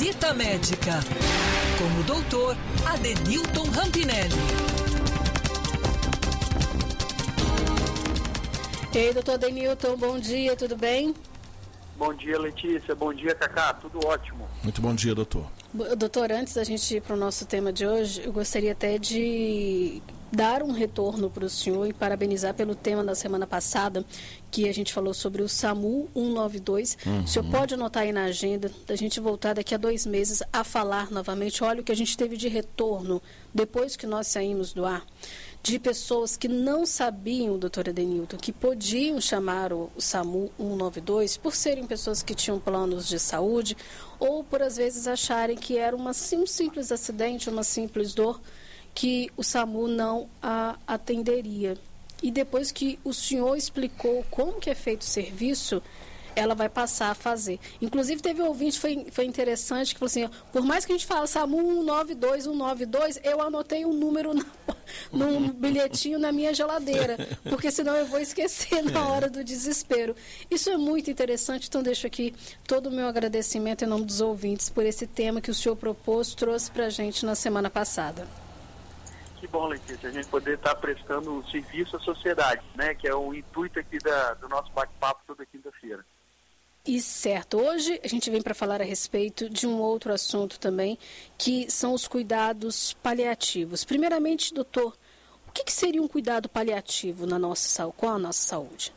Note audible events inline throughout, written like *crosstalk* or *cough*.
Visita Médica com o doutor Adenilton Rampinelli. Ei, doutor Adenilton, bom dia, tudo bem? Bom dia, Letícia. Bom dia, Cacá. Tudo ótimo. Muito bom dia, doutor. Doutor, antes da gente ir para o nosso tema de hoje, eu gostaria até de dar um retorno para o senhor e parabenizar pelo tema da semana passada, que a gente falou sobre o SAMU 192. Uhum. O senhor pode anotar aí na agenda, da gente voltar daqui a dois meses a falar novamente. Olha o que a gente teve de retorno depois que nós saímos do ar de pessoas que não sabiam, doutora Denilton, que podiam chamar o, SAMU 192 por serem pessoas que tinham planos de saúde ou por às vezes acharem que era uma, um simples acidente, uma simples dor que o SAMU não a atenderia. E depois que o senhor explicou como que é feito o serviço, ela vai passar a fazer. Inclusive, teve um ouvinte, foi, foi interessante, que falou assim, por mais que a gente fale SAMU 192, 192, eu anotei um número na, *laughs* num bilhetinho na minha geladeira, porque senão eu vou esquecer na *laughs* hora do desespero. Isso é muito interessante, então deixo aqui todo o meu agradecimento em nome dos ouvintes por esse tema que o senhor propôs, trouxe para a gente na semana passada. Que bom, Letícia, a gente poder estar prestando um serviço à sociedade, né? Que é o intuito aqui da, do nosso bate-papo toda quinta-feira. E certo, hoje a gente vem para falar a respeito de um outro assunto também, que são os cuidados paliativos. Primeiramente, doutor, o que, que seria um cuidado paliativo na nossa, com a nossa saúde?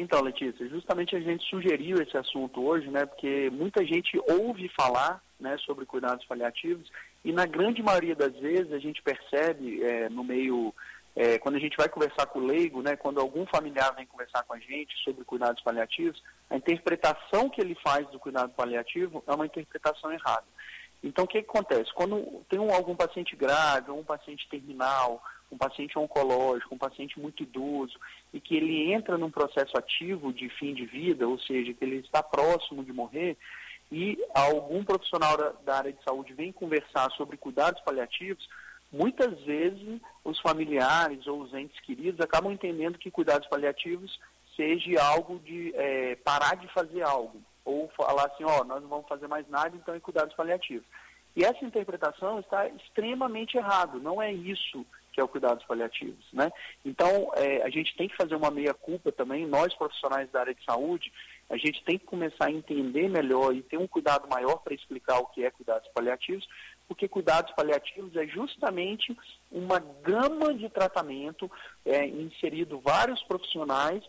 Então, Letícia, justamente a gente sugeriu esse assunto hoje, né, porque muita gente ouve falar né, sobre cuidados paliativos e na grande maioria das vezes a gente percebe é, no meio é, quando a gente vai conversar com o leigo, né, quando algum familiar vem conversar com a gente sobre cuidados paliativos, a interpretação que ele faz do cuidado paliativo é uma interpretação errada. Então, o que, que acontece? Quando tem um, algum paciente grave, um paciente terminal, um paciente oncológico, um paciente muito idoso, e que ele entra num processo ativo de fim de vida, ou seja, que ele está próximo de morrer, e algum profissional da, da área de saúde vem conversar sobre cuidados paliativos, muitas vezes os familiares ou os entes queridos acabam entendendo que cuidados paliativos seja algo de é, parar de fazer algo, ou falar assim, ó, nós não vamos fazer mais nada, então é cuidados paliativos. E essa interpretação está extremamente errado, não é isso que é o cuidados paliativos, né? Então, é, a gente tem que fazer uma meia-culpa também, nós profissionais da área de saúde, a gente tem que começar a entender melhor e ter um cuidado maior para explicar o que é cuidados paliativos, porque cuidados paliativos é justamente uma gama de tratamento, é, inserido vários profissionais,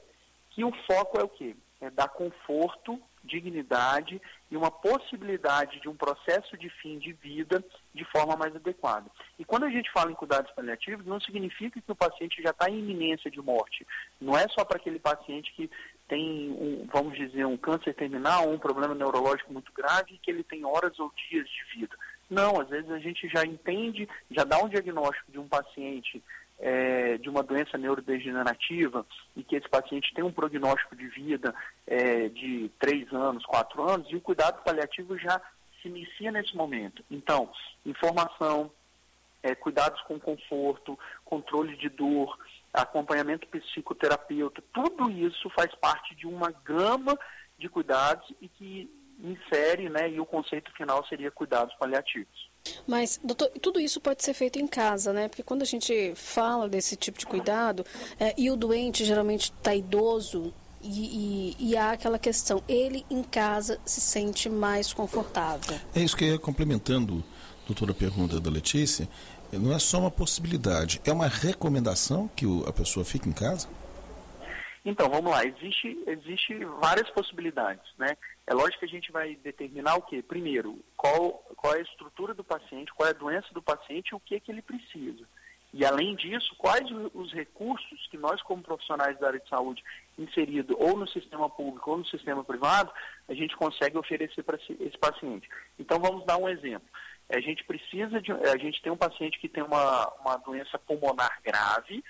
que o foco é o quê? É dar conforto, dignidade e uma possibilidade de um processo de fim de vida de forma mais adequada. E quando a gente fala em cuidados paliativos, não significa que o paciente já está em iminência de morte. Não é só para aquele paciente que tem, um, vamos dizer, um câncer terminal, um problema neurológico muito grave e que ele tem horas ou dias de vida. Não, às vezes a gente já entende, já dá um diagnóstico de um paciente é, de uma doença neurodegenerativa e que esse paciente tem um prognóstico de vida é, de três anos, quatro anos, e o cuidado paliativo já se inicia nesse momento. Então, informação, é, cuidados com conforto, controle de dor, acompanhamento psicoterapeuta, tudo isso faz parte de uma gama de cuidados e que insere, né, e o conceito final seria cuidados paliativos. Mas, doutor, tudo isso pode ser feito em casa, né? Porque quando a gente fala desse tipo de cuidado, é, e o doente geralmente está idoso, e, e, e, há aquela questão, ele em casa se sente mais confortável. É isso que eu ia complementando, doutora, a pergunta da Letícia. Não é só uma possibilidade, é uma recomendação que o, a pessoa fique em casa? Então, vamos lá, existe, existe várias possibilidades, né? É lógico que a gente vai determinar o quê? Primeiro, qual, qual é a estrutura do paciente, qual é a doença do paciente e o que, é que ele precisa. E, além disso, quais os recursos que nós, como profissionais da área de saúde, inserido ou no sistema público ou no sistema privado, a gente consegue oferecer para esse paciente. Então, vamos dar um exemplo. A gente precisa de. A gente tem um paciente que tem uma, uma doença pulmonar grave,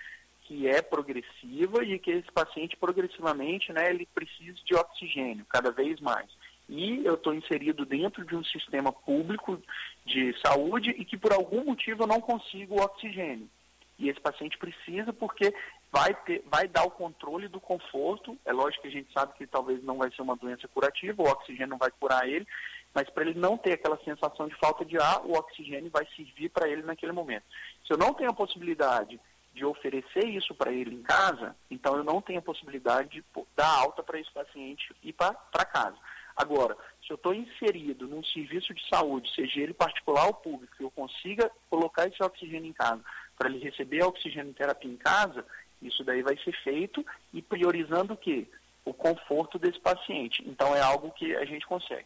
que é progressiva e que esse paciente progressivamente, né, ele precisa de oxigênio cada vez mais. E eu estou inserido dentro de um sistema público de saúde e que por algum motivo eu não consigo oxigênio. E esse paciente precisa porque vai, ter, vai dar o controle do conforto. É lógico que a gente sabe que talvez não vai ser uma doença curativa, o oxigênio não vai curar ele, mas para ele não ter aquela sensação de falta de ar, o oxigênio vai servir para ele naquele momento. Se eu não tenho a possibilidade de oferecer isso para ele em casa, então eu não tenho a possibilidade de dar alta para esse paciente ir para casa. Agora, se eu estou inserido num serviço de saúde, seja ele particular ou público, que eu consiga colocar esse oxigênio em casa, para ele receber a oxigênio terapia em casa, isso daí vai ser feito e priorizando o quê? O conforto desse paciente. Então é algo que a gente consegue.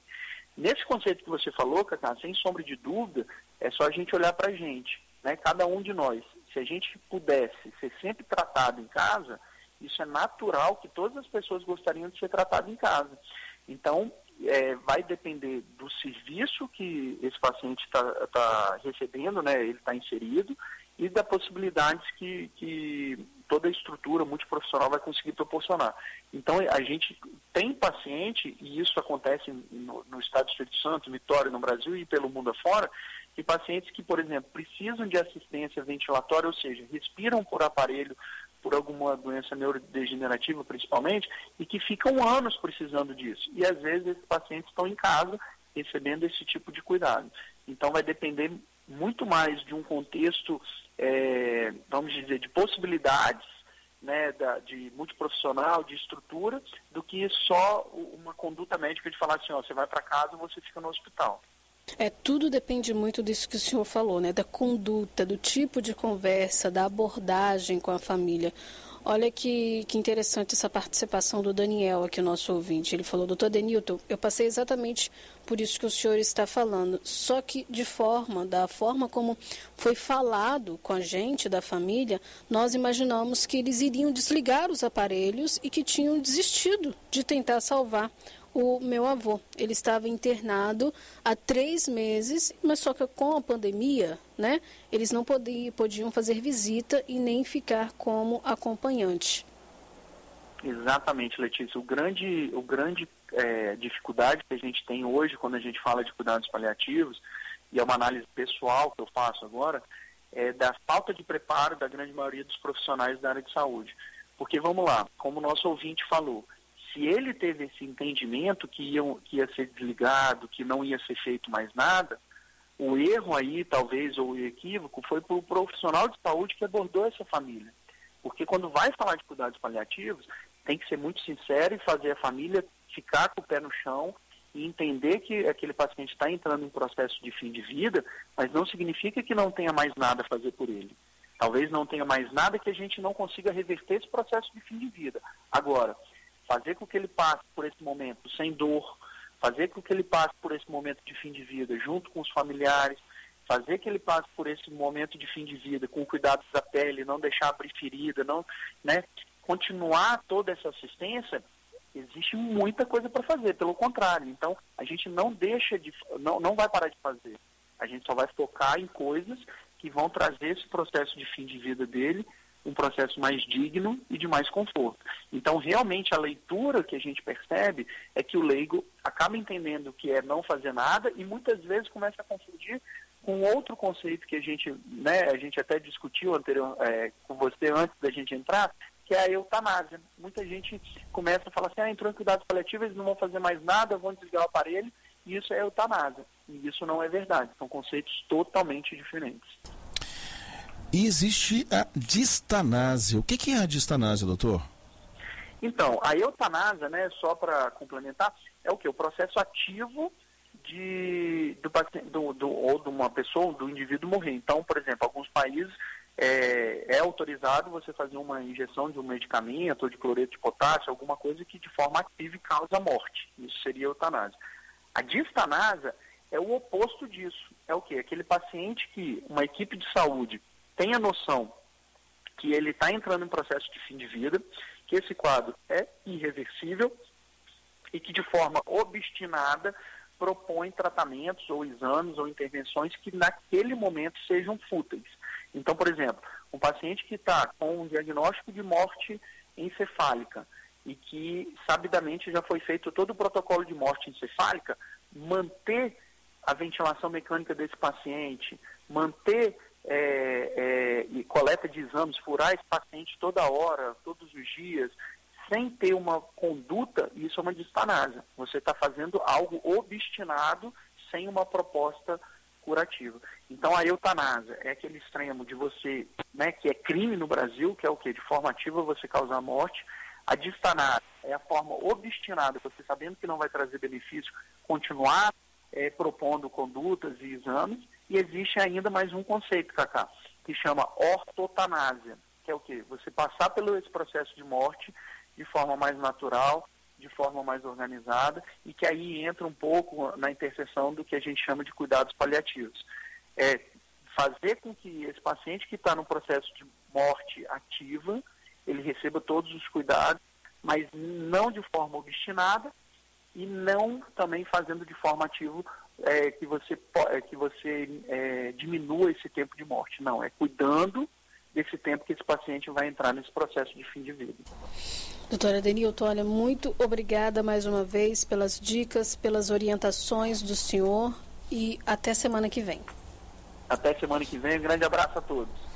Nesse conceito que você falou, Cacá, sem sombra de dúvida, é só a gente olhar para a gente, né? cada um de nós. Se a gente pudesse ser sempre tratado em casa, isso é natural que todas as pessoas gostariam de ser tratado em casa. Então, é, vai depender do serviço que esse paciente está tá recebendo, né, ele está inserido, e da possibilidades que, que toda a estrutura multiprofissional vai conseguir proporcionar. Então, a gente tem paciente, e isso acontece no, no Estado do Espírito Santo, Vitória, no Brasil e pelo mundo afora, que pacientes que, por exemplo, precisam de assistência ventilatória, ou seja, respiram por aparelho por alguma doença neurodegenerativa principalmente, e que ficam anos precisando disso. E às vezes esses pacientes estão em casa recebendo esse tipo de cuidado. Então vai depender muito mais de um contexto, é, vamos dizer, de possibilidades, né, da, de multiprofissional, de estrutura, do que só uma conduta médica de falar assim, ó, você vai para casa ou você fica no hospital. É, tudo depende muito disso que o senhor falou, né? Da conduta, do tipo de conversa, da abordagem com a família. Olha que, que interessante essa participação do Daniel aqui, nosso ouvinte. Ele falou, doutor Denilton, eu passei exatamente por isso que o senhor está falando, só que de forma, da forma como foi falado com a gente, da família, nós imaginamos que eles iriam desligar os aparelhos e que tinham desistido de tentar salvar o meu avô. Ele estava internado há três meses, mas só que com a pandemia, né, eles não podiam, fazer visita e nem ficar como acompanhante. Exatamente, Letícia. O grande, o grande é, dificuldade que a gente tem hoje quando a gente fala de cuidados paliativos, e é uma análise pessoal que eu faço agora, é da falta de preparo da grande maioria dos profissionais da área de saúde. Porque, vamos lá, como o nosso ouvinte falou, se ele teve esse entendimento que ia, que ia ser desligado, que não ia ser feito mais nada, o erro aí, talvez, ou o equívoco, foi para o profissional de saúde que abordou essa família. Porque quando vai falar de cuidados paliativos, tem que ser muito sincero e fazer a família ficar com o pé no chão e entender que aquele paciente está entrando em processo de fim de vida, mas não significa que não tenha mais nada a fazer por ele. Talvez não tenha mais nada que a gente não consiga reverter esse processo de fim de vida. Agora, fazer com que ele passe por esse momento sem dor, fazer com que ele passe por esse momento de fim de vida junto com os familiares, fazer que ele passe por esse momento de fim de vida com cuidados da pele, não deixar abrir ferida, não, né, continuar toda essa assistência, existe muita coisa para fazer, pelo contrário. Então, a gente não deixa de não, não vai parar de fazer. A gente só vai focar em coisas que vão trazer esse processo de fim de vida dele um processo mais digno e de mais conforto. Então, realmente, a leitura que a gente percebe é que o leigo acaba entendendo que é não fazer nada e muitas vezes começa a confundir com outro conceito que a gente, né, a gente até discutiu anterior, é, com você antes da gente entrar, que é a eutanásia. Muita gente começa a falar assim, ah, entrou em cuidados paliativos, eles não vão fazer mais nada, vão desligar o aparelho, e isso é eutanásia. E isso não é verdade, são conceitos totalmente diferentes. E existe a distanásia. O que é a distanásia, doutor? Então, a eutanásia, né, só para complementar, é o que? O processo ativo de, do, do, do, ou de uma pessoa, do indivíduo morrer. Então, por exemplo, alguns países é, é, autorizado você fazer uma injeção de um medicamento ou de cloreto de potássio, alguma coisa que de forma ativa causa morte. Isso seria eutanásia. A distanásia é o oposto disso. É o que? Aquele paciente que uma equipe de saúde tenha noção que ele está entrando em processo de fim de vida, que esse quadro é irreversível e que de forma obstinada propõe tratamentos ou exames ou intervenções que naquele momento sejam fúteis. Então, por exemplo, um paciente que está com um diagnóstico de morte encefálica e que sabidamente já foi feito todo o protocolo de morte encefálica, manter a ventilação mecânica desse paciente, manter é, é, e coleta de exames, furar esse paciente toda hora, todos os dias, sem ter uma conduta, isso é uma distanásia. Você está fazendo algo obstinado sem uma proposta curativa. Então a eutanásia é aquele extremo de você, né, que é crime no Brasil, que é o que? De forma ativa você causar morte. A distanásia é a forma obstinada, você sabendo que não vai trazer benefício, continuar é, propondo condutas e exames. E existe ainda mais um conceito, Cacá, que chama ortotanásia, que é o que? Você passar pelo esse processo de morte de forma mais natural, de forma mais organizada, e que aí entra um pouco na interseção do que a gente chama de cuidados paliativos. É fazer com que esse paciente que está no processo de morte ativa, ele receba todos os cuidados, mas não de forma obstinada e não também fazendo de forma ativa é, que você, é, que você é, diminua esse tempo de morte. Não, é cuidando desse tempo que esse paciente vai entrar nesse processo de fim de vida. Doutora Denilton, olha, muito obrigada mais uma vez pelas dicas, pelas orientações do senhor e até semana que vem. Até semana que vem, um grande abraço a todos.